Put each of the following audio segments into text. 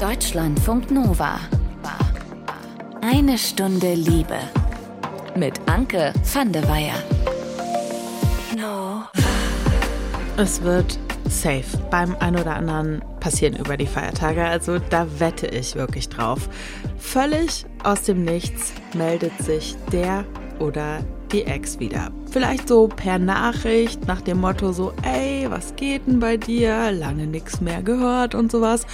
Deutschlandfunk Nova. Eine Stunde Liebe. Mit Anke van de Weyer. Es wird safe beim ein oder anderen passieren über die Feiertage. Also da wette ich wirklich drauf. Völlig aus dem Nichts meldet sich der oder die Ex wieder. Vielleicht so per Nachricht nach dem Motto so, ey, was geht denn bei dir? Lange nichts mehr gehört und sowas.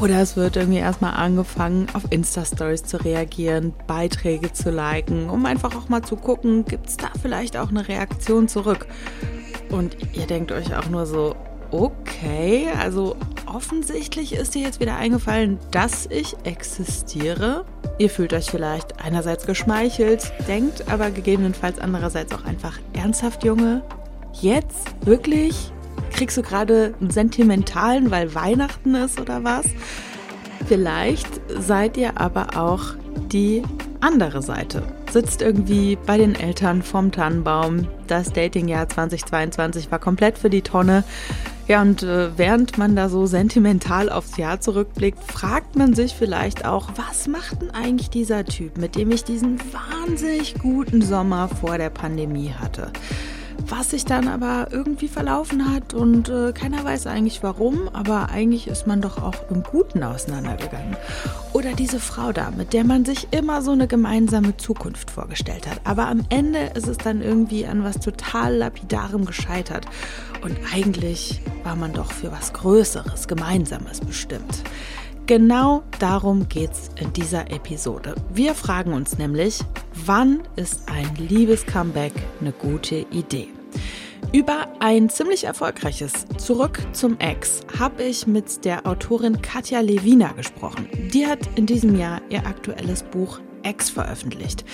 Oder es wird irgendwie erstmal angefangen, auf Insta-Stories zu reagieren, Beiträge zu liken, um einfach auch mal zu gucken, gibt es da vielleicht auch eine Reaktion zurück. Und ihr denkt euch auch nur so, okay, also offensichtlich ist dir jetzt wieder eingefallen, dass ich existiere. Ihr fühlt euch vielleicht einerseits geschmeichelt, denkt aber gegebenenfalls andererseits auch einfach ernsthaft, Junge. Jetzt? Wirklich? Kriegst du gerade einen sentimentalen, weil Weihnachten ist oder was? Vielleicht seid ihr aber auch die andere Seite. Sitzt irgendwie bei den Eltern vom Tannenbaum. Das Datingjahr 2022 war komplett für die Tonne. Ja, und äh, während man da so sentimental aufs Jahr zurückblickt, fragt man sich vielleicht auch, was macht denn eigentlich dieser Typ, mit dem ich diesen wahnsinnig guten Sommer vor der Pandemie hatte? Was sich dann aber irgendwie verlaufen hat und äh, keiner weiß eigentlich warum, aber eigentlich ist man doch auch im Guten auseinandergegangen. Oder diese Frau da, mit der man sich immer so eine gemeinsame Zukunft vorgestellt hat, aber am Ende ist es dann irgendwie an was total lapidarem gescheitert und eigentlich war man doch für was Größeres, Gemeinsames bestimmt. Genau darum geht's in dieser Episode. Wir fragen uns nämlich, wann ist ein Liebes-Comeback eine gute Idee? Über ein ziemlich erfolgreiches Zurück zum Ex habe ich mit der Autorin Katja Lewina gesprochen. Die hat in diesem Jahr ihr aktuelles Buch Ex veröffentlicht.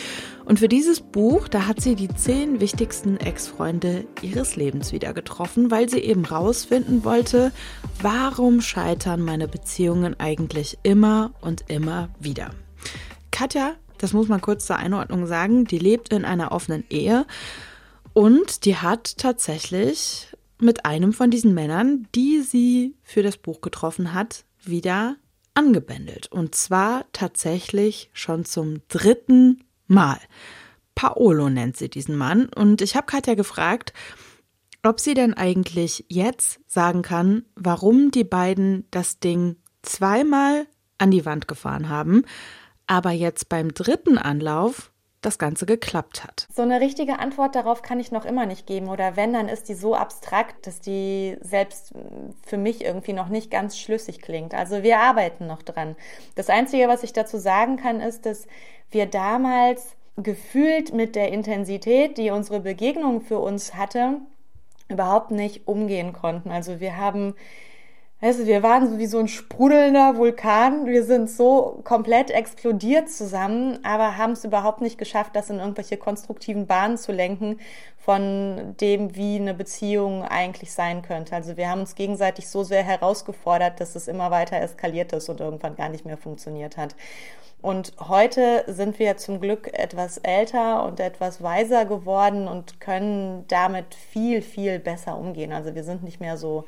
Und für dieses Buch, da hat sie die zehn wichtigsten Ex-Freunde ihres Lebens wieder getroffen, weil sie eben rausfinden wollte, warum scheitern meine Beziehungen eigentlich immer und immer wieder. Katja, das muss man kurz zur Einordnung sagen, die lebt in einer offenen Ehe und die hat tatsächlich mit einem von diesen Männern, die sie für das Buch getroffen hat, wieder angebändelt. Und zwar tatsächlich schon zum dritten Mal. Paolo nennt sie diesen Mann. Und ich habe Katja gefragt, ob sie denn eigentlich jetzt sagen kann, warum die beiden das Ding zweimal an die Wand gefahren haben, aber jetzt beim dritten Anlauf das Ganze geklappt hat. So eine richtige Antwort darauf kann ich noch immer nicht geben. Oder wenn, dann ist die so abstrakt, dass die selbst für mich irgendwie noch nicht ganz schlüssig klingt. Also wir arbeiten noch dran. Das Einzige, was ich dazu sagen kann, ist, dass wir damals gefühlt mit der Intensität, die unsere Begegnung für uns hatte, überhaupt nicht umgehen konnten. Also wir haben Weißt du, wir waren so wie so ein sprudelnder Vulkan. Wir sind so komplett explodiert zusammen, aber haben es überhaupt nicht geschafft, das in irgendwelche konstruktiven Bahnen zu lenken von dem, wie eine Beziehung eigentlich sein könnte. Also wir haben uns gegenseitig so sehr herausgefordert, dass es immer weiter eskaliert ist und irgendwann gar nicht mehr funktioniert hat. Und heute sind wir zum Glück etwas älter und etwas weiser geworden und können damit viel, viel besser umgehen. Also wir sind nicht mehr so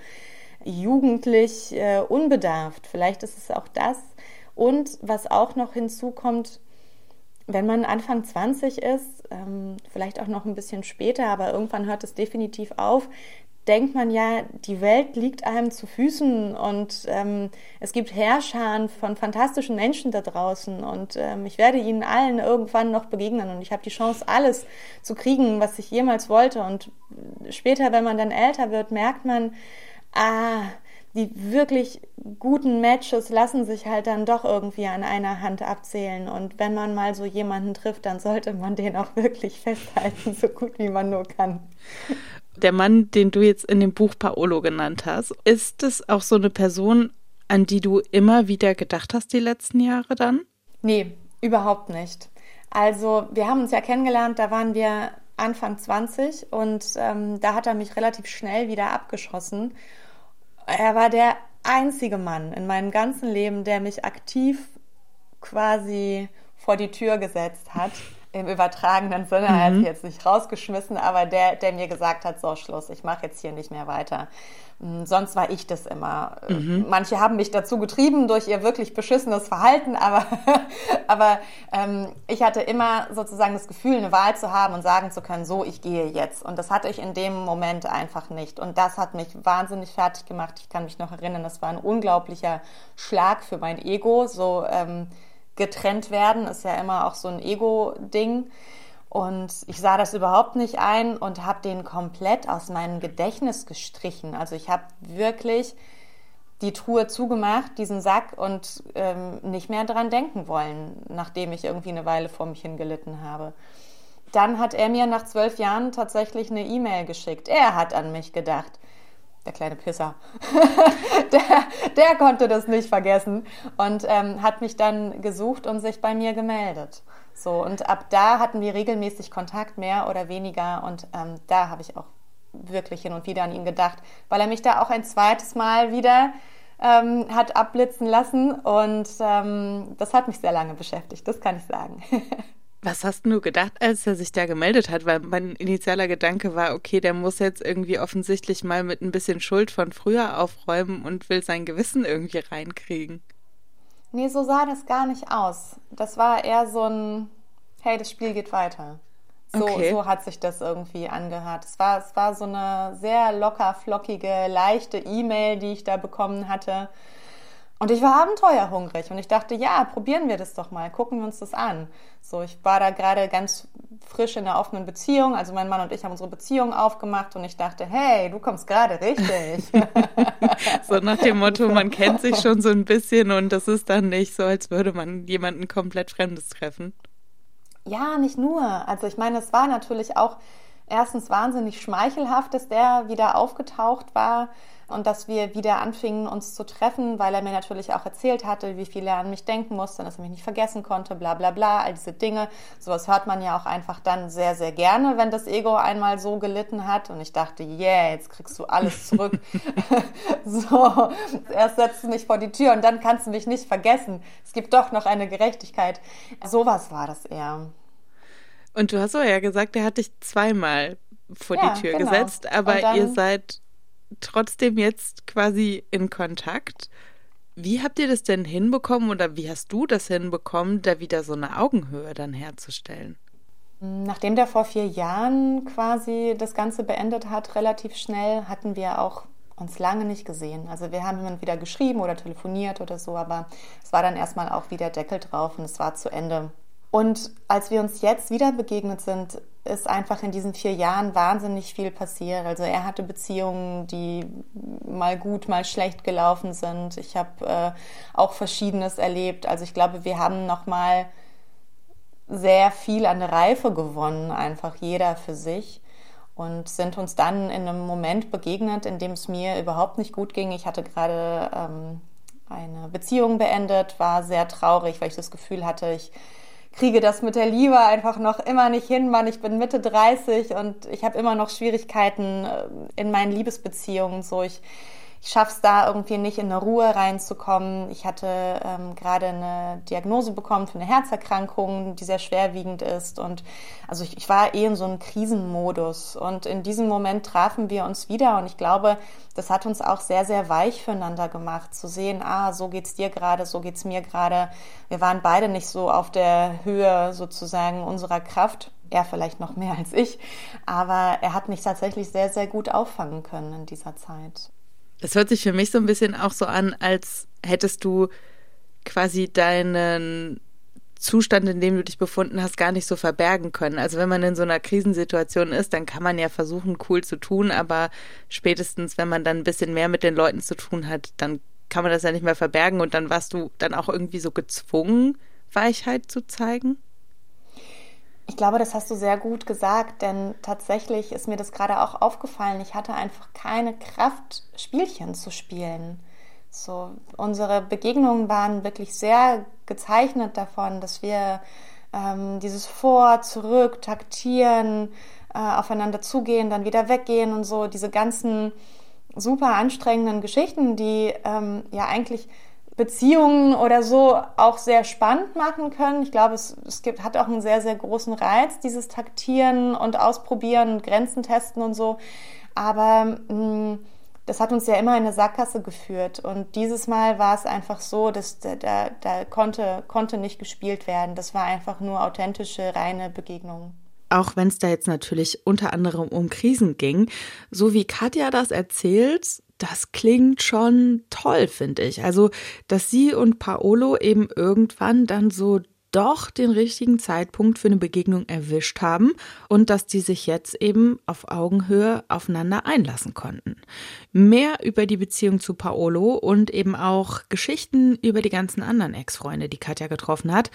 jugendlich äh, unbedarft. Vielleicht ist es auch das. Und was auch noch hinzukommt, wenn man Anfang 20 ist, ähm, vielleicht auch noch ein bisschen später, aber irgendwann hört es definitiv auf, denkt man ja, die Welt liegt einem zu Füßen und ähm, es gibt Herrscharen von fantastischen Menschen da draußen und ähm, ich werde ihnen allen irgendwann noch begegnen und ich habe die Chance, alles zu kriegen, was ich jemals wollte. Und später, wenn man dann älter wird, merkt man, ah, die wirklich guten Matches lassen sich halt dann doch irgendwie an einer Hand abzählen. Und wenn man mal so jemanden trifft, dann sollte man den auch wirklich festhalten, so gut wie man nur kann. Der Mann, den du jetzt in dem Buch Paolo genannt hast, ist es auch so eine Person, an die du immer wieder gedacht hast die letzten Jahre dann? Nee, überhaupt nicht. Also wir haben uns ja kennengelernt, da waren wir Anfang 20 und ähm, da hat er mich relativ schnell wieder abgeschossen. Er war der einzige Mann in meinem ganzen Leben, der mich aktiv quasi vor die Tür gesetzt hat. Im übertragenen Sinne, mhm. er hat jetzt nicht rausgeschmissen, aber der, der mir gesagt hat, so Schluss, ich mache jetzt hier nicht mehr weiter. Hm, sonst war ich das immer. Mhm. Manche haben mich dazu getrieben durch ihr wirklich beschissenes Verhalten, aber, aber ähm, ich hatte immer sozusagen das Gefühl, eine Wahl zu haben und sagen zu können, so, ich gehe jetzt. Und das hatte ich in dem Moment einfach nicht. Und das hat mich wahnsinnig fertig gemacht. Ich kann mich noch erinnern, das war ein unglaublicher Schlag für mein Ego. So ähm, getrennt werden ist ja immer auch so ein Ego-Ding. Und ich sah das überhaupt nicht ein und habe den komplett aus meinem Gedächtnis gestrichen. Also ich habe wirklich die Truhe zugemacht, diesen Sack und ähm, nicht mehr dran denken wollen, nachdem ich irgendwie eine Weile vor mich hingelitten habe. Dann hat er mir nach zwölf Jahren tatsächlich eine E-Mail geschickt. Er hat an mich gedacht. Der kleine Pisser. der, der konnte das nicht vergessen und ähm, hat mich dann gesucht und sich bei mir gemeldet. So, und ab da hatten wir regelmäßig Kontakt, mehr oder weniger. Und ähm, da habe ich auch wirklich hin und wieder an ihn gedacht, weil er mich da auch ein zweites Mal wieder ähm, hat abblitzen lassen. Und ähm, das hat mich sehr lange beschäftigt, das kann ich sagen. Was hast du gedacht, als er sich da gemeldet hat? Weil mein initialer Gedanke war, okay, der muss jetzt irgendwie offensichtlich mal mit ein bisschen Schuld von früher aufräumen und will sein Gewissen irgendwie reinkriegen. Nee, so sah das gar nicht aus. Das war eher so ein, hey, das Spiel geht weiter. So, okay. so hat sich das irgendwie angehört. Es war, es war so eine sehr locker, flockige, leichte E-Mail, die ich da bekommen hatte. Und ich war abenteuerhungrig und ich dachte, ja, probieren wir das doch mal, gucken wir uns das an. So, ich war da gerade ganz frisch in einer offenen Beziehung, also mein Mann und ich haben unsere Beziehung aufgemacht und ich dachte, hey, du kommst gerade richtig. so nach dem Motto, man kennt sich schon so ein bisschen und das ist dann nicht so, als würde man jemanden komplett Fremdes treffen. Ja, nicht nur. Also ich meine, es war natürlich auch erstens wahnsinnig schmeichelhaft, dass der wieder aufgetaucht war und dass wir wieder anfingen, uns zu treffen, weil er mir natürlich auch erzählt hatte, wie viel er an mich denken musste, dass er mich nicht vergessen konnte, bla bla bla, all diese Dinge. Sowas hört man ja auch einfach dann sehr, sehr gerne, wenn das Ego einmal so gelitten hat. Und ich dachte, yeah, jetzt kriegst du alles zurück. so, erst setzt du mich vor die Tür und dann kannst du mich nicht vergessen. Es gibt doch noch eine Gerechtigkeit. Sowas war das eher. Und du hast so ja gesagt, er hat dich zweimal vor ja, die Tür genau. gesetzt, aber ihr seid trotzdem jetzt quasi in Kontakt. Wie habt ihr das denn hinbekommen oder wie hast du das hinbekommen, da wieder so eine Augenhöhe dann herzustellen? Nachdem der vor vier Jahren quasi das Ganze beendet hat, relativ schnell, hatten wir auch uns lange nicht gesehen. Also wir haben immer wieder geschrieben oder telefoniert oder so, aber es war dann erstmal auch wieder Deckel drauf und es war zu Ende. Und als wir uns jetzt wieder begegnet sind, ist einfach in diesen vier Jahren wahnsinnig viel passiert. Also er hatte Beziehungen, die mal gut, mal schlecht gelaufen sind. Ich habe äh, auch Verschiedenes erlebt. Also ich glaube, wir haben noch mal sehr viel an Reife gewonnen, einfach jeder für sich und sind uns dann in einem Moment begegnet, in dem es mir überhaupt nicht gut ging. Ich hatte gerade ähm, eine Beziehung beendet, war sehr traurig, weil ich das Gefühl hatte, ich kriege das mit der Liebe einfach noch immer nicht hin, Mann. Ich bin Mitte 30 und ich habe immer noch Schwierigkeiten äh, in meinen Liebesbeziehungen. So, ich ich schaffe es da irgendwie nicht in eine Ruhe reinzukommen. Ich hatte ähm, gerade eine Diagnose bekommen für eine Herzerkrankung, die sehr schwerwiegend ist. Und also ich, ich war eh in so einem Krisenmodus. Und in diesem Moment trafen wir uns wieder. Und ich glaube, das hat uns auch sehr, sehr weich füreinander gemacht, zu sehen, ah, so geht's dir gerade, so geht's mir gerade. Wir waren beide nicht so auf der Höhe sozusagen unserer Kraft er vielleicht noch mehr als ich, aber er hat mich tatsächlich sehr, sehr gut auffangen können in dieser Zeit. Das hört sich für mich so ein bisschen auch so an, als hättest du quasi deinen Zustand, in dem du dich befunden hast, gar nicht so verbergen können. Also wenn man in so einer Krisensituation ist, dann kann man ja versuchen, cool zu tun, aber spätestens, wenn man dann ein bisschen mehr mit den Leuten zu tun hat, dann kann man das ja nicht mehr verbergen und dann warst du dann auch irgendwie so gezwungen, Weichheit zu zeigen? Ich glaube, das hast du sehr gut gesagt, denn tatsächlich ist mir das gerade auch aufgefallen. Ich hatte einfach keine Kraft, Spielchen zu spielen. So, unsere Begegnungen waren wirklich sehr gezeichnet davon, dass wir ähm, dieses Vor, Zurück, Taktieren, äh, aufeinander zugehen, dann wieder weggehen und so, diese ganzen super anstrengenden Geschichten, die ähm, ja eigentlich Beziehungen oder so auch sehr spannend machen können. Ich glaube, es, es gibt, hat auch einen sehr, sehr großen Reiz, dieses Taktieren und Ausprobieren und Grenzen testen und so. Aber mh, mm, das hat uns ja immer in eine Sackgasse geführt. Und dieses Mal war es einfach so, dass da, da, da konnte, konnte nicht gespielt werden. Das war einfach nur authentische, reine Begegnung auch wenn es da jetzt natürlich unter anderem um Krisen ging, so wie Katja das erzählt, das klingt schon toll, finde ich. Also, dass sie und Paolo eben irgendwann dann so doch den richtigen Zeitpunkt für eine Begegnung erwischt haben und dass die sich jetzt eben auf Augenhöhe aufeinander einlassen konnten. Mehr über die Beziehung zu Paolo und eben auch Geschichten über die ganzen anderen Ex-Freunde, die Katja getroffen hat,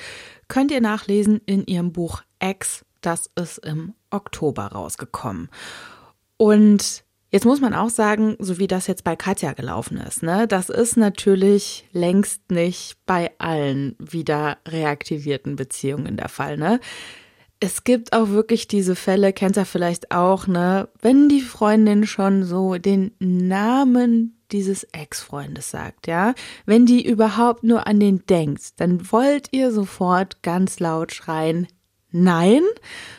könnt ihr nachlesen in ihrem Buch Ex. Das ist im Oktober rausgekommen. Und Jetzt muss man auch sagen, so wie das jetzt bei Katja gelaufen ist, ne, das ist natürlich längst nicht bei allen wieder reaktivierten Beziehungen der Fall, ne? Es gibt auch wirklich diese Fälle, kennt ihr vielleicht auch, ne, wenn die Freundin schon so den Namen dieses Ex-Freundes sagt, ja, wenn die überhaupt nur an den denkt, dann wollt ihr sofort ganz laut schreien, nein,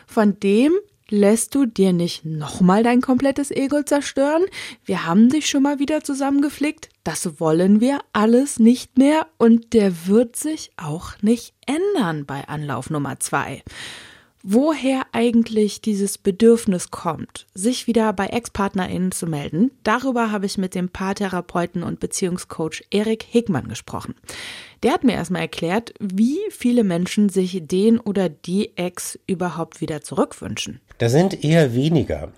von dem lässt du dir nicht nochmal dein komplettes Ego zerstören? Wir haben dich schon mal wieder zusammengeflickt. Das wollen wir alles nicht mehr und der wird sich auch nicht ändern bei Anlauf Nummer zwei woher eigentlich dieses Bedürfnis kommt, sich wieder bei Ex-PartnerInnen zu melden, darüber habe ich mit dem Paartherapeuten und Beziehungscoach Erik Hegmann gesprochen. Der hat mir erstmal erklärt, wie viele Menschen sich den oder die Ex überhaupt wieder zurückwünschen. Da sind eher weniger.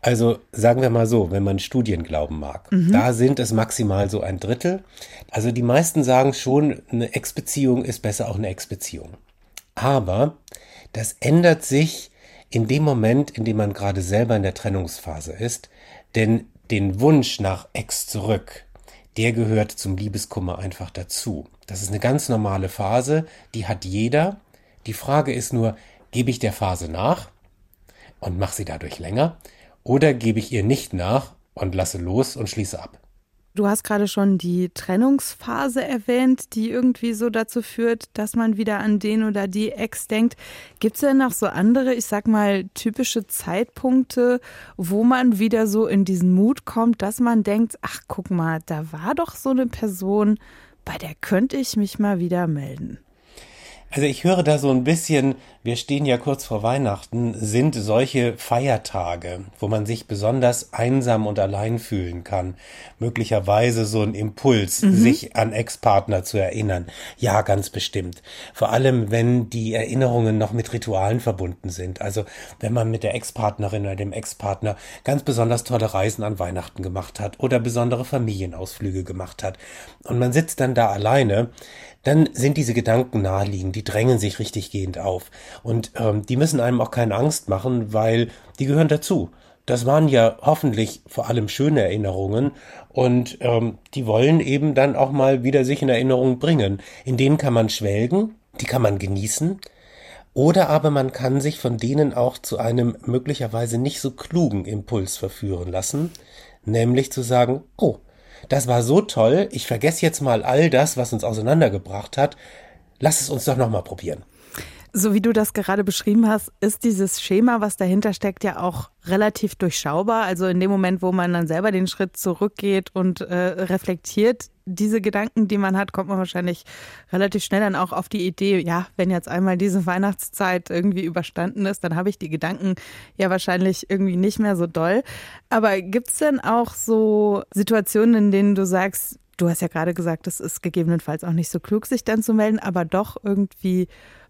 Also sagen wir mal so, wenn man Studien glauben mag, mhm. da sind es maximal so ein Drittel. Also die meisten sagen schon, eine Ex-Beziehung ist besser auch eine Ex-Beziehung. Aber das ändert sich in dem Moment, in dem man gerade selber in der Trennungsphase ist, denn den Wunsch nach Ex zurück, der gehört zum Liebeskummer einfach dazu. Das ist eine ganz normale Phase, die hat jeder. Die Frage ist nur, gebe ich der Phase nach und mache sie dadurch länger oder gebe ich ihr nicht nach und lasse los und schließe ab? Du hast gerade schon die Trennungsphase erwähnt, die irgendwie so dazu führt, dass man wieder an den oder die Ex denkt. Gibt es denn noch so andere, ich sag mal, typische Zeitpunkte, wo man wieder so in diesen Mut kommt, dass man denkt, ach guck mal, da war doch so eine Person, bei der könnte ich mich mal wieder melden? Also ich höre da so ein bisschen, wir stehen ja kurz vor Weihnachten, sind solche Feiertage, wo man sich besonders einsam und allein fühlen kann. Möglicherweise so ein Impuls, mhm. sich an Ex-Partner zu erinnern. Ja, ganz bestimmt. Vor allem, wenn die Erinnerungen noch mit Ritualen verbunden sind. Also wenn man mit der Ex-Partnerin oder dem Ex-Partner ganz besonders tolle Reisen an Weihnachten gemacht hat oder besondere Familienausflüge gemacht hat. Und man sitzt dann da alleine dann sind diese Gedanken naheliegend, die drängen sich richtig gehend auf. Und ähm, die müssen einem auch keine Angst machen, weil die gehören dazu. Das waren ja hoffentlich vor allem schöne Erinnerungen und ähm, die wollen eben dann auch mal wieder sich in Erinnerung bringen. In denen kann man schwelgen, die kann man genießen. Oder aber man kann sich von denen auch zu einem möglicherweise nicht so klugen Impuls verführen lassen, nämlich zu sagen, oh, das war so toll, ich vergesse jetzt mal all das, was uns auseinandergebracht hat. Lass es uns doch nochmal probieren. So wie du das gerade beschrieben hast, ist dieses Schema, was dahinter steckt, ja auch relativ durchschaubar. Also in dem Moment, wo man dann selber den Schritt zurückgeht und äh, reflektiert, diese Gedanken, die man hat, kommt man wahrscheinlich relativ schnell dann auch auf die Idee, ja, wenn jetzt einmal diese Weihnachtszeit irgendwie überstanden ist, dann habe ich die Gedanken ja wahrscheinlich irgendwie nicht mehr so doll. Aber gibt es denn auch so Situationen, in denen du sagst, du hast ja gerade gesagt, es ist gegebenenfalls auch nicht so klug, sich dann zu melden, aber doch irgendwie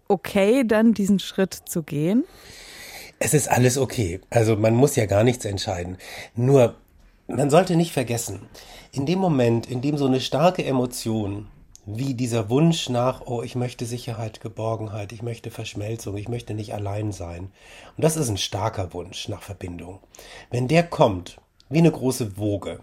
okay, dann diesen Schritt zu gehen? Es ist alles okay. Also man muss ja gar nichts entscheiden. Nur, man sollte nicht vergessen, in dem Moment, in dem so eine starke Emotion wie dieser Wunsch nach, oh, ich möchte Sicherheit, Geborgenheit, ich möchte Verschmelzung, ich möchte nicht allein sein. Und das ist ein starker Wunsch nach Verbindung. Wenn der kommt, wie eine große Woge,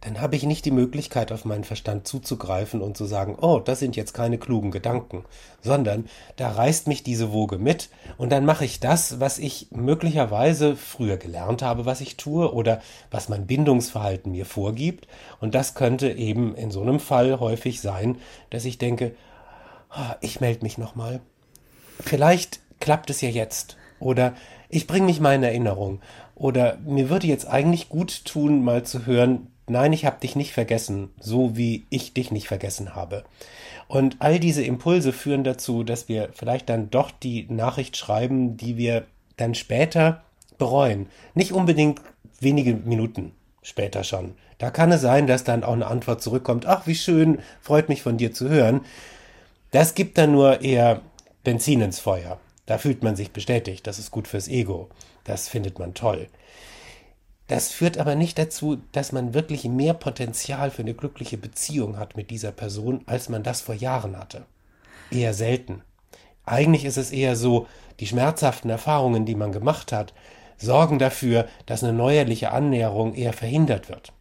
dann habe ich nicht die Möglichkeit, auf meinen Verstand zuzugreifen und zu sagen, oh, das sind jetzt keine klugen Gedanken, sondern da reißt mich diese Woge mit und dann mache ich das, was ich möglicherweise früher gelernt habe, was ich tue oder was mein Bindungsverhalten mir vorgibt. Und das könnte eben in so einem Fall häufig sein, dass ich denke, ah, ich melde mich nochmal. Vielleicht klappt es ja jetzt. Oder ich bringe mich mal in Erinnerung. Oder mir würde jetzt eigentlich gut tun, mal zu hören, nein, ich habe dich nicht vergessen, so wie ich dich nicht vergessen habe. Und all diese Impulse führen dazu, dass wir vielleicht dann doch die Nachricht schreiben, die wir dann später bereuen. Nicht unbedingt wenige Minuten später schon. Da kann es sein, dass dann auch eine Antwort zurückkommt, ach, wie schön, freut mich von dir zu hören. Das gibt dann nur eher Benzin ins Feuer. Da fühlt man sich bestätigt, das ist gut fürs Ego. Das findet man toll. Das führt aber nicht dazu, dass man wirklich mehr Potenzial für eine glückliche Beziehung hat mit dieser Person, als man das vor Jahren hatte. Eher selten. Eigentlich ist es eher so, die schmerzhaften Erfahrungen, die man gemacht hat, sorgen dafür, dass eine neuerliche Annäherung eher verhindert wird.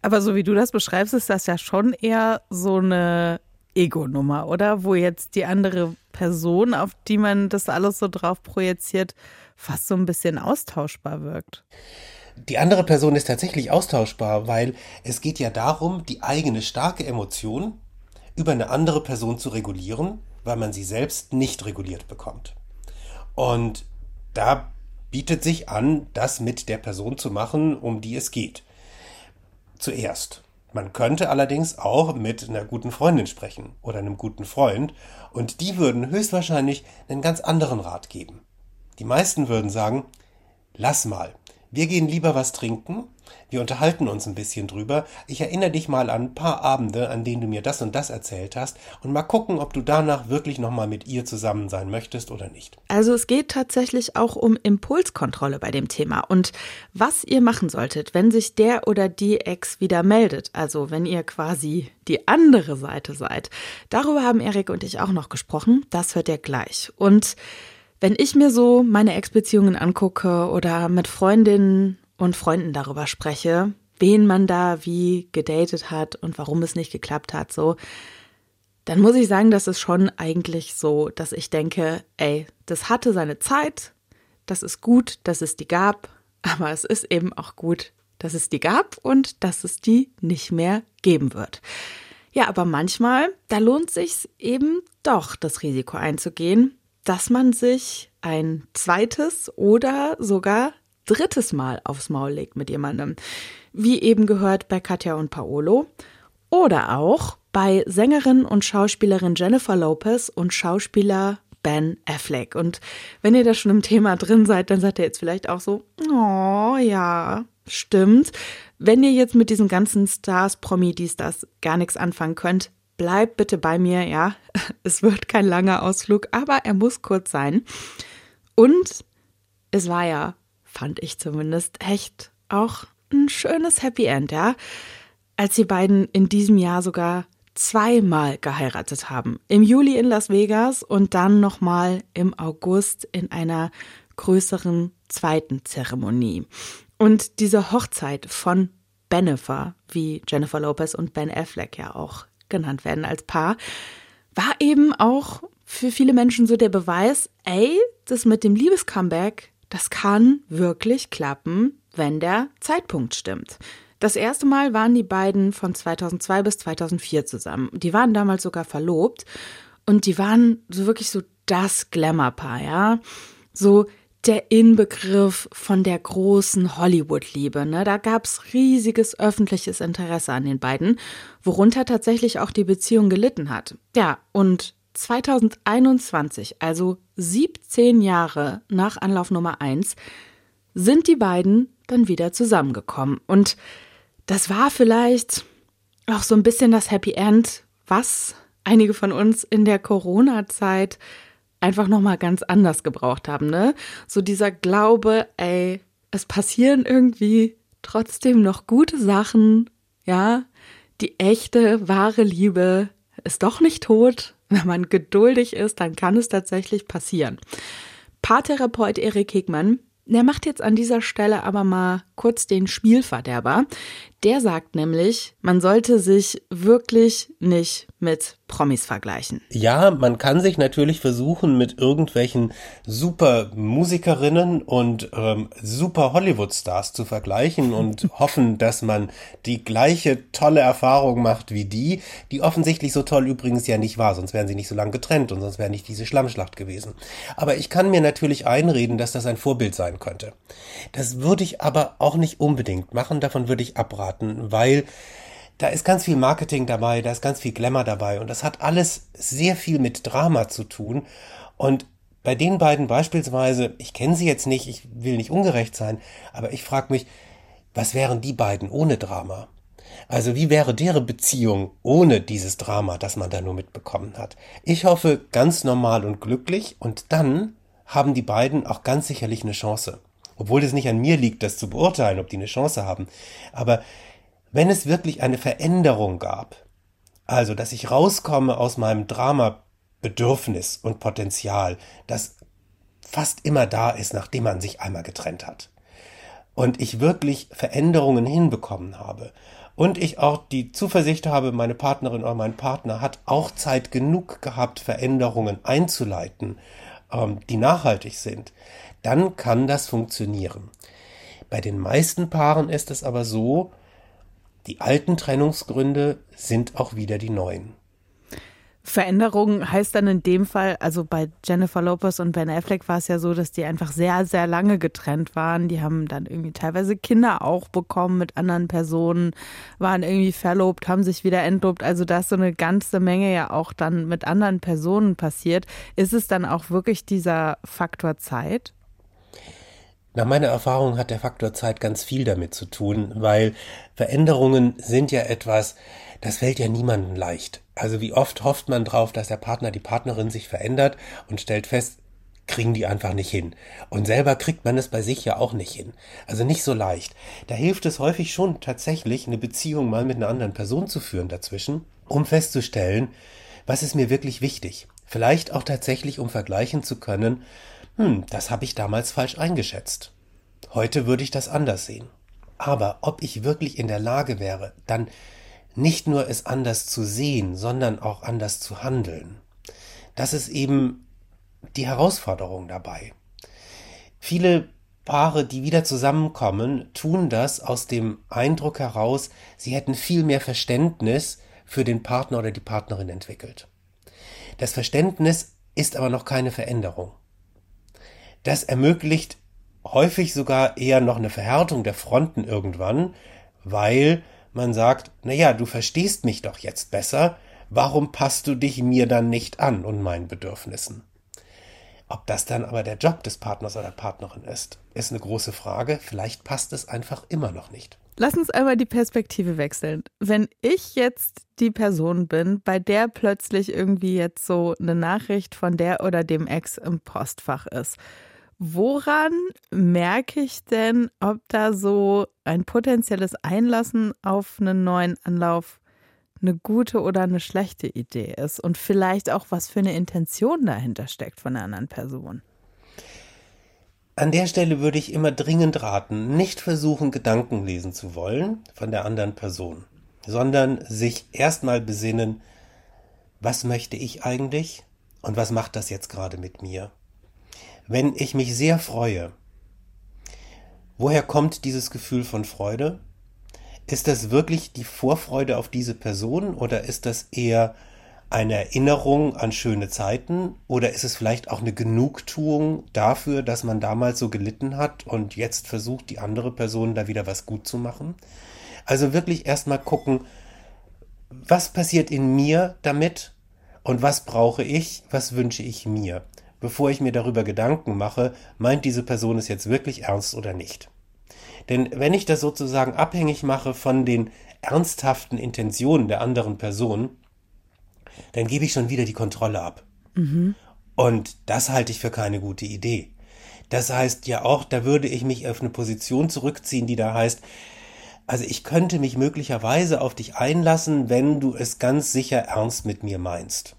Aber so wie du das beschreibst, ist das ja schon eher so eine Ego-Nummer, oder? Wo jetzt die andere Person, auf die man das alles so drauf projiziert, fast so ein bisschen austauschbar wirkt. Die andere Person ist tatsächlich austauschbar, weil es geht ja darum, die eigene starke Emotion über eine andere Person zu regulieren, weil man sie selbst nicht reguliert bekommt. Und da bietet sich an, das mit der Person zu machen, um die es geht. Zuerst. Man könnte allerdings auch mit einer guten Freundin sprechen oder einem guten Freund und die würden höchstwahrscheinlich einen ganz anderen Rat geben. Die meisten würden sagen, lass mal, wir gehen lieber was trinken. Wir unterhalten uns ein bisschen drüber. Ich erinnere dich mal an ein paar Abende, an denen du mir das und das erzählt hast und mal gucken, ob du danach wirklich nochmal mit ihr zusammen sein möchtest oder nicht. Also es geht tatsächlich auch um Impulskontrolle bei dem Thema und was ihr machen solltet, wenn sich der oder die Ex wieder meldet. Also wenn ihr quasi die andere Seite seid. Darüber haben Erik und ich auch noch gesprochen. Das hört ihr gleich. Und wenn ich mir so meine Ex-Beziehungen angucke oder mit Freundinnen und Freunden darüber spreche, wen man da wie gedatet hat und warum es nicht geklappt hat, so, dann muss ich sagen, das ist schon eigentlich so, dass ich denke, ey, das hatte seine Zeit, das ist gut, dass es die gab, aber es ist eben auch gut, dass es die gab und dass es die nicht mehr geben wird. Ja, aber manchmal, da lohnt sich eben doch, das Risiko einzugehen dass man sich ein zweites oder sogar drittes Mal aufs Maul legt mit jemandem. Wie eben gehört bei Katja und Paolo. Oder auch bei Sängerin und Schauspielerin Jennifer Lopez und Schauspieler Ben Affleck. Und wenn ihr da schon im Thema drin seid, dann seid ihr jetzt vielleicht auch so, oh ja, stimmt. Wenn ihr jetzt mit diesen ganzen Stars, Promi, dies, das gar nichts anfangen könnt, bleib bitte bei mir, ja. Es wird kein langer Ausflug, aber er muss kurz sein. Und es war ja, fand ich zumindest, echt auch ein schönes Happy End, ja. Als die beiden in diesem Jahr sogar zweimal geheiratet haben. Im Juli in Las Vegas und dann nochmal im August in einer größeren zweiten Zeremonie. Und diese Hochzeit von Bennifer, wie Jennifer Lopez und Ben Affleck ja auch genannt werden als Paar, war eben auch für viele Menschen so der Beweis, ey, das mit dem Liebescomeback, das kann wirklich klappen, wenn der Zeitpunkt stimmt. Das erste Mal waren die beiden von 2002 bis 2004 zusammen. Die waren damals sogar verlobt und die waren so wirklich so das Glamour-Paar, ja. So der Inbegriff von der großen Hollywood-Liebe. Ne? Da gab es riesiges öffentliches Interesse an den beiden, worunter tatsächlich auch die Beziehung gelitten hat. Ja, und 2021, also 17 Jahre nach Anlauf Nummer 1, sind die beiden dann wieder zusammengekommen. Und das war vielleicht auch so ein bisschen das Happy End, was einige von uns in der Corona-Zeit einfach nochmal ganz anders gebraucht haben, ne? So dieser Glaube, ey, es passieren irgendwie trotzdem noch gute Sachen, ja? Die echte, wahre Liebe ist doch nicht tot. Wenn man geduldig ist, dann kann es tatsächlich passieren. Paartherapeut Erik Hegmann, Der macht jetzt an dieser Stelle aber mal kurz den Spielverderber. Der sagt nämlich, man sollte sich wirklich nicht mit Promis vergleichen. Ja, man kann sich natürlich versuchen, mit irgendwelchen super Musikerinnen und ähm, super Hollywood-Stars zu vergleichen und hoffen, dass man die gleiche tolle Erfahrung macht wie die, die offensichtlich so toll übrigens ja nicht war, sonst wären sie nicht so lang getrennt und sonst wäre nicht diese Schlammschlacht gewesen. Aber ich kann mir natürlich einreden, dass das ein Vorbild sein könnte. Das würde ich aber auch nicht unbedingt machen, davon würde ich abraten raten, weil da ist ganz viel Marketing dabei, da ist ganz viel Glamour dabei und das hat alles sehr viel mit Drama zu tun. Und bei den beiden beispielsweise, ich kenne sie jetzt nicht, ich will nicht ungerecht sein, aber ich frage mich, was wären die beiden ohne Drama? Also wie wäre deren Beziehung ohne dieses Drama, das man da nur mitbekommen hat? Ich hoffe ganz normal und glücklich und dann haben die beiden auch ganz sicherlich eine Chance obwohl es nicht an mir liegt, das zu beurteilen, ob die eine Chance haben. Aber wenn es wirklich eine Veränderung gab, also dass ich rauskomme aus meinem Drama-Bedürfnis und Potenzial, das fast immer da ist, nachdem man sich einmal getrennt hat, und ich wirklich Veränderungen hinbekommen habe, und ich auch die Zuversicht habe, meine Partnerin oder mein Partner hat auch Zeit genug gehabt, Veränderungen einzuleiten, ähm, die nachhaltig sind, dann kann das funktionieren. Bei den meisten Paaren ist es aber so, die alten Trennungsgründe sind auch wieder die neuen. Veränderung heißt dann in dem Fall, also bei Jennifer Lopez und Ben Affleck war es ja so, dass die einfach sehr, sehr lange getrennt waren. Die haben dann irgendwie teilweise Kinder auch bekommen mit anderen Personen, waren irgendwie verlobt, haben sich wieder entlobt. Also da ist so eine ganze Menge ja auch dann mit anderen Personen passiert. Ist es dann auch wirklich dieser Faktor Zeit? Nach meiner Erfahrung hat der Faktor Zeit ganz viel damit zu tun, weil Veränderungen sind ja etwas, das fällt ja niemandem leicht. Also wie oft hofft man drauf, dass der Partner, die Partnerin sich verändert und stellt fest, kriegen die einfach nicht hin. Und selber kriegt man es bei sich ja auch nicht hin. Also nicht so leicht. Da hilft es häufig schon tatsächlich, eine Beziehung mal mit einer anderen Person zu führen dazwischen, um festzustellen, was ist mir wirklich wichtig. Vielleicht auch tatsächlich, um vergleichen zu können, hm, das habe ich damals falsch eingeschätzt. Heute würde ich das anders sehen. Aber ob ich wirklich in der Lage wäre, dann nicht nur es anders zu sehen, sondern auch anders zu handeln. Das ist eben die Herausforderung dabei. Viele Paare, die wieder zusammenkommen, tun das aus dem Eindruck heraus, sie hätten viel mehr Verständnis für den Partner oder die Partnerin entwickelt. Das Verständnis ist aber noch keine Veränderung. Das ermöglicht häufig sogar eher noch eine Verhärtung der Fronten irgendwann, weil man sagt, na ja, du verstehst mich doch jetzt besser, warum passt du dich mir dann nicht an und meinen Bedürfnissen? Ob das dann aber der Job des Partners oder Partnerin ist, ist eine große Frage. Vielleicht passt es einfach immer noch nicht. Lass uns einmal die Perspektive wechseln. Wenn ich jetzt die Person bin, bei der plötzlich irgendwie jetzt so eine Nachricht von der oder dem Ex im Postfach ist, Woran merke ich denn, ob da so ein potenzielles Einlassen auf einen neuen Anlauf eine gute oder eine schlechte Idee ist und vielleicht auch, was für eine Intention dahinter steckt von einer anderen Person? An der Stelle würde ich immer dringend raten, nicht versuchen, Gedanken lesen zu wollen von der anderen Person, sondern sich erstmal besinnen, was möchte ich eigentlich und was macht das jetzt gerade mit mir? Wenn ich mich sehr freue, woher kommt dieses Gefühl von Freude? Ist das wirklich die Vorfreude auf diese Person oder ist das eher eine Erinnerung an schöne Zeiten oder ist es vielleicht auch eine Genugtuung dafür, dass man damals so gelitten hat und jetzt versucht, die andere Person da wieder was gut zu machen? Also wirklich erstmal gucken, was passiert in mir damit und was brauche ich, was wünsche ich mir bevor ich mir darüber Gedanken mache, meint diese Person es jetzt wirklich ernst oder nicht. Denn wenn ich das sozusagen abhängig mache von den ernsthaften Intentionen der anderen Person, dann gebe ich schon wieder die Kontrolle ab. Mhm. Und das halte ich für keine gute Idee. Das heißt ja auch, da würde ich mich auf eine Position zurückziehen, die da heißt, also ich könnte mich möglicherweise auf dich einlassen, wenn du es ganz sicher ernst mit mir meinst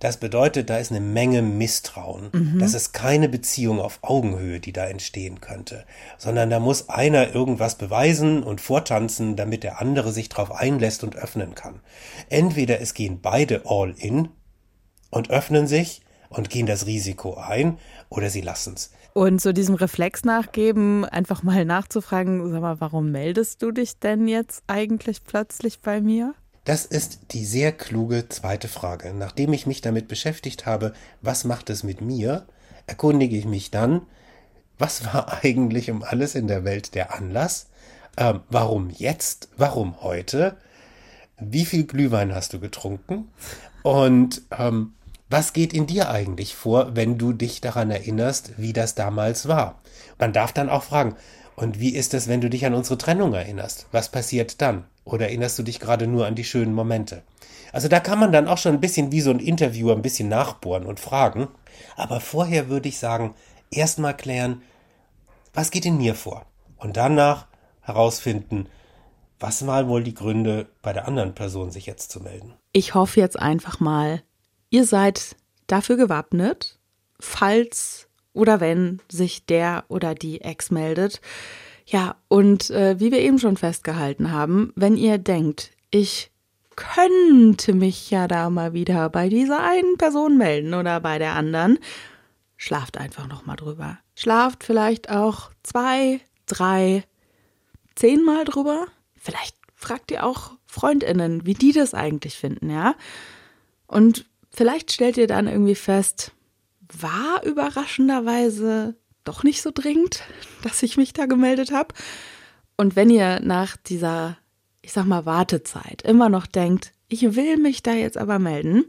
Das bedeutet, da ist eine Menge Misstrauen. Mhm. Das ist keine Beziehung auf Augenhöhe, die da entstehen könnte, sondern da muss einer irgendwas beweisen und vortanzen, damit der andere sich darauf einlässt und öffnen kann. Entweder es gehen beide all in und öffnen sich und gehen das Risiko ein, oder sie lassen's. Und so diesem Reflex nachgeben, einfach mal nachzufragen, sag mal, warum meldest du dich denn jetzt eigentlich plötzlich bei mir? Das ist die sehr kluge zweite Frage. Nachdem ich mich damit beschäftigt habe, was macht es mit mir, erkundige ich mich dann, was war eigentlich um alles in der Welt der Anlass? Ähm, warum jetzt? Warum heute? Wie viel Glühwein hast du getrunken? Und ähm, was geht in dir eigentlich vor, wenn du dich daran erinnerst, wie das damals war? Man darf dann auch fragen, und wie ist es, wenn du dich an unsere Trennung erinnerst? Was passiert dann? Oder erinnerst du dich gerade nur an die schönen Momente? Also da kann man dann auch schon ein bisschen wie so ein Interviewer ein bisschen nachbohren und fragen. Aber vorher würde ich sagen, erstmal klären, was geht in mir vor? Und danach herausfinden, was waren wohl die Gründe, bei der anderen Person sich jetzt zu melden? Ich hoffe jetzt einfach mal, Ihr seid dafür gewappnet, falls oder wenn sich der oder die Ex meldet. Ja, und äh, wie wir eben schon festgehalten haben, wenn ihr denkt, ich könnte mich ja da mal wieder bei dieser einen Person melden oder bei der anderen, schlaft einfach noch mal drüber. Schlaft vielleicht auch zwei, drei, zehnmal drüber. Vielleicht fragt ihr auch Freundinnen, wie die das eigentlich finden, ja? Und Vielleicht stellt ihr dann irgendwie fest, war überraschenderweise doch nicht so dringend, dass ich mich da gemeldet habe. Und wenn ihr nach dieser, ich sag mal, Wartezeit immer noch denkt, ich will mich da jetzt aber melden,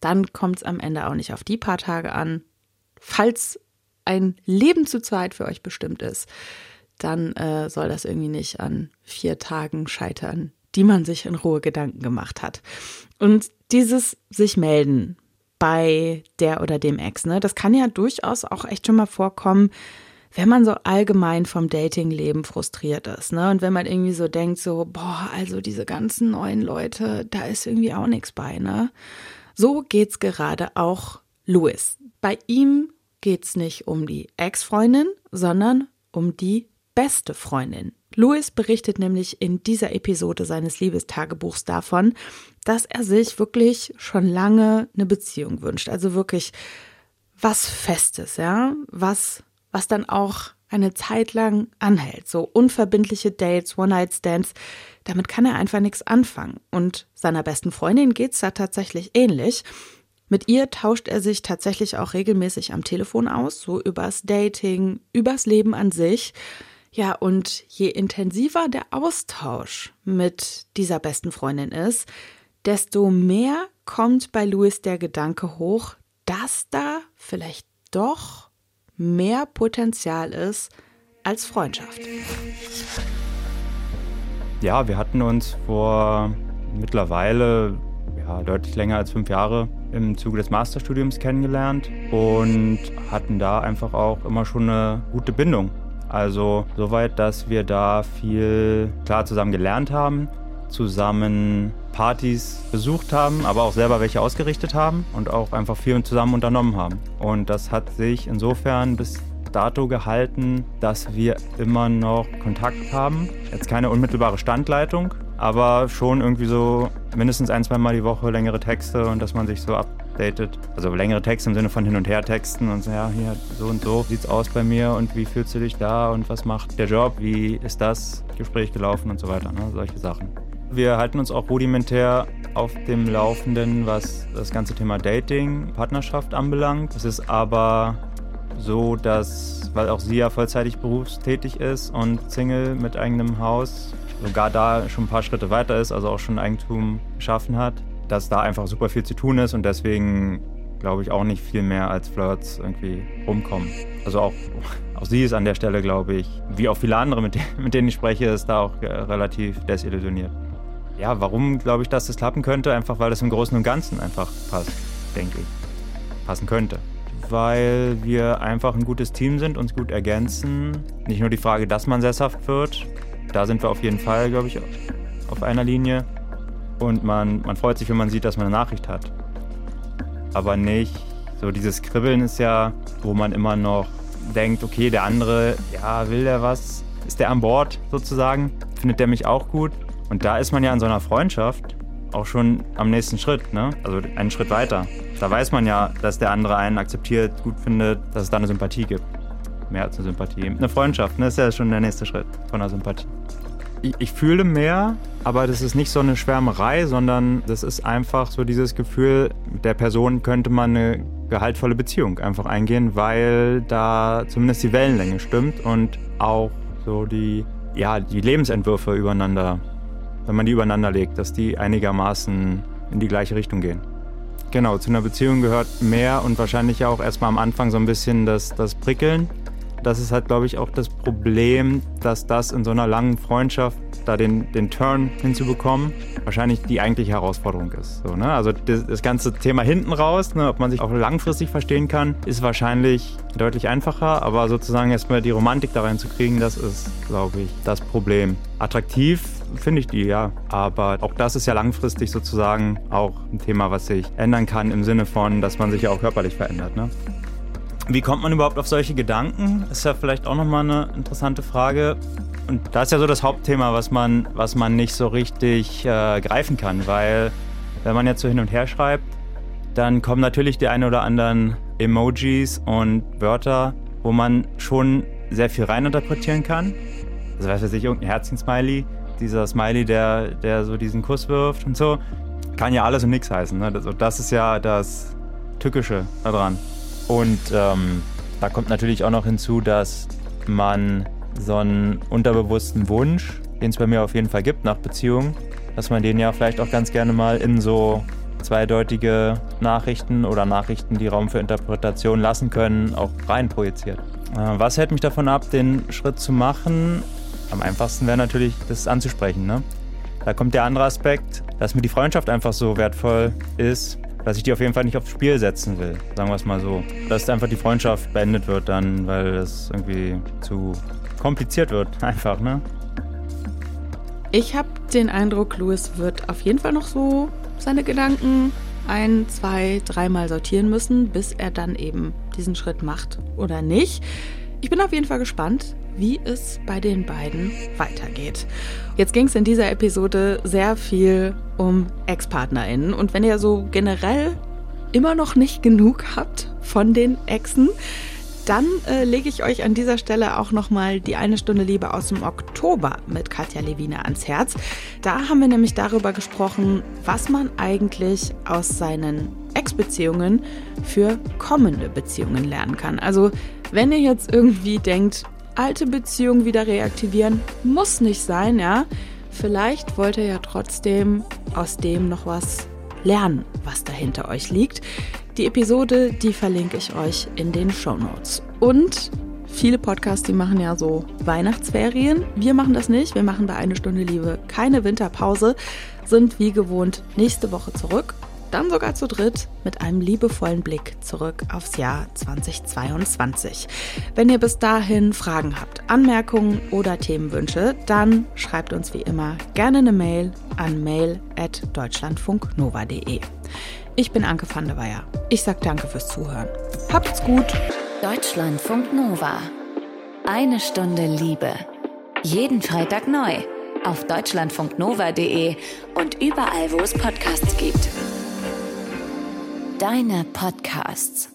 dann kommt es am Ende auch nicht auf die paar Tage an. Falls ein Leben zu zweit für euch bestimmt ist, dann äh, soll das irgendwie nicht an vier Tagen scheitern, die man sich in Ruhe Gedanken gemacht hat. Und dieses sich melden bei der oder dem Ex, ne, das kann ja durchaus auch echt schon mal vorkommen, wenn man so allgemein vom Datingleben frustriert ist, ne? Und wenn man irgendwie so denkt, so, boah, also diese ganzen neuen Leute, da ist irgendwie auch nichts bei, ne? So geht's gerade auch Louis. Bei ihm geht's nicht um die Ex-Freundin, sondern um die beste Freundin. Louis berichtet nämlich in dieser Episode seines Liebestagebuchs davon, dass er sich wirklich schon lange eine Beziehung wünscht. Also wirklich was Festes, ja, was, was dann auch eine Zeit lang anhält. So unverbindliche Dates, One-Night-Stands, damit kann er einfach nichts anfangen. Und seiner besten Freundin geht's da tatsächlich ähnlich. Mit ihr tauscht er sich tatsächlich auch regelmäßig am Telefon aus, so übers Dating, übers Leben an sich. Ja, und je intensiver der Austausch mit dieser besten Freundin ist, desto mehr kommt bei Louis der Gedanke hoch, dass da vielleicht doch mehr Potenzial ist als Freundschaft. Ja, wir hatten uns vor mittlerweile ja, deutlich länger als fünf Jahre im Zuge des Masterstudiums kennengelernt und hatten da einfach auch immer schon eine gute Bindung. Also soweit, dass wir da viel klar zusammen gelernt haben, zusammen Partys besucht haben, aber auch selber welche ausgerichtet haben und auch einfach viel zusammen unternommen haben. Und das hat sich insofern bis dato gehalten, dass wir immer noch Kontakt haben. Jetzt keine unmittelbare Standleitung, aber schon irgendwie so mindestens ein, zwei Mal die Woche längere Texte und dass man sich so updatet. Also längere Texte im Sinne von hin und her Texten und so, ja, hier so und so sieht's aus bei mir und wie fühlst du dich da und was macht der Job, wie ist das Gespräch gelaufen und so weiter, ne? solche Sachen. Wir halten uns auch rudimentär auf dem Laufenden, was das ganze Thema Dating, Partnerschaft anbelangt. Es ist aber so, dass, weil auch sie ja vollzeitig berufstätig ist und Single mit eigenem Haus, sogar da schon ein paar Schritte weiter ist, also auch schon Eigentum geschaffen hat, dass da einfach super viel zu tun ist und deswegen glaube ich auch nicht viel mehr als Flirts irgendwie rumkommen. Also auch, auch sie ist an der Stelle, glaube ich, wie auch viele andere, mit, denen, ich spreche, ist da auch relativ desillusioniert. Ja, warum glaube ich, dass das klappen könnte? Einfach weil es im Großen und Ganzen einfach passt, denke ich. Passen könnte. Weil wir einfach ein gutes Team sind, uns gut ergänzen. Nicht nur die Frage, dass man sesshaft wird, da sind wir auf jeden Fall, glaube ich, auf einer Linie. Und man, man freut sich, wenn man sieht, dass man eine Nachricht hat. aber nicht. So dieses Kribbeln ist ja, wo man immer noch denkt, okay, der andere, ja, will der was? Ist der an Bord sozusagen? Findet der mich auch gut? Und da ist man ja in so einer Freundschaft auch schon am nächsten Schritt, ne? Also einen Schritt weiter. Da weiß man ja, dass der andere einen akzeptiert, gut findet, dass es da eine Sympathie gibt. Mehr als eine Sympathie. Eine Freundschaft, ne? Das ist ja schon der nächste Schritt von einer Sympathie. Ich, ich fühle mehr, aber das ist nicht so eine Schwärmerei, sondern das ist einfach so dieses Gefühl, mit der Person könnte man eine gehaltvolle Beziehung einfach eingehen, weil da zumindest die Wellenlänge stimmt und auch so die, ja, die Lebensentwürfe übereinander wenn man die übereinander legt, dass die einigermaßen in die gleiche Richtung gehen. Genau, zu einer Beziehung gehört mehr und wahrscheinlich auch erstmal am Anfang so ein bisschen das, das Prickeln. Das ist halt, glaube ich, auch das Problem, dass das in so einer langen Freundschaft da den, den Turn hinzubekommen, wahrscheinlich die eigentliche Herausforderung ist. So, ne? Also das, das, ganze Thema hinten raus, ne, ob man sich auch langfristig verstehen kann, ist wahrscheinlich deutlich einfacher, aber sozusagen erstmal die Romantik da reinzukriegen, das ist, glaube ich, das Problem. Attraktiv finde ich die, ja. Aber auch das ist ja langfristig sozusagen auch ein Thema, was sich ändern kann im Sinne von, dass man sich ja auch körperlich verändert. Ne? Wie kommt man überhaupt auf solche Gedanken? Ist ja vielleicht auch nochmal eine interessante Frage. Und da ist ja so das Hauptthema, was man, was man nicht so richtig äh, greifen kann, weil wenn man jetzt so hin und her schreibt, dann kommen natürlich die ein oder anderen Emojis und Wörter, wo man schon sehr viel reininterpretieren kann. Also weiß ich, irgendein Herzchen-Smiley dieser Smiley, der, der so diesen Kuss wirft und so, kann ja alles und nichts heißen. Ne? Das, das ist ja das Tückische daran. Und ähm, da kommt natürlich auch noch hinzu, dass man so einen unterbewussten Wunsch, den es bei mir auf jeden Fall gibt nach Beziehungen, dass man den ja vielleicht auch ganz gerne mal in so zweideutige Nachrichten oder Nachrichten, die Raum für Interpretation lassen können, auch rein projiziert. Äh, was hält mich davon ab, den Schritt zu machen? Am einfachsten wäre natürlich, das anzusprechen. Ne? Da kommt der andere Aspekt, dass mir die Freundschaft einfach so wertvoll ist, dass ich die auf jeden Fall nicht aufs Spiel setzen will. Sagen wir es mal so. Dass einfach die Freundschaft beendet wird dann, weil es irgendwie zu kompliziert wird. Einfach, ne? Ich habe den Eindruck, Louis wird auf jeden Fall noch so seine Gedanken ein, zwei, dreimal sortieren müssen, bis er dann eben diesen Schritt macht oder nicht. Ich bin auf jeden Fall gespannt, wie es bei den beiden weitergeht. Jetzt ging es in dieser Episode sehr viel um Ex-PartnerInnen. Und wenn ihr so generell immer noch nicht genug habt von den Exen, dann äh, lege ich euch an dieser Stelle auch nochmal die eine Stunde Liebe aus dem Oktober mit Katja Lewine ans Herz. Da haben wir nämlich darüber gesprochen, was man eigentlich aus seinen Ex-Beziehungen für kommende Beziehungen lernen kann. Also wenn ihr jetzt irgendwie denkt, alte Beziehung wieder reaktivieren, muss nicht sein, ja. Vielleicht wollt ihr ja trotzdem aus dem noch was lernen, was dahinter euch liegt. Die Episode, die verlinke ich euch in den Show Notes. Und viele Podcasts, die machen ja so Weihnachtsferien. Wir machen das nicht. Wir machen bei Eine Stunde Liebe keine Winterpause, sind wie gewohnt nächste Woche zurück dann sogar zu dritt mit einem liebevollen Blick zurück aufs Jahr 2022. Wenn ihr bis dahin Fragen habt, Anmerkungen oder Themenwünsche, dann schreibt uns wie immer gerne eine Mail an mail@deutschlandfunknova.de. Ich bin Anke van der Weyer. Ich sag danke fürs Zuhören. Habt's gut. Deutschlandfunk Nova. Eine Stunde Liebe. Jeden Freitag neu auf deutschlandfunknova.de und überall, wo es Podcasts gibt. Deine Podcasts.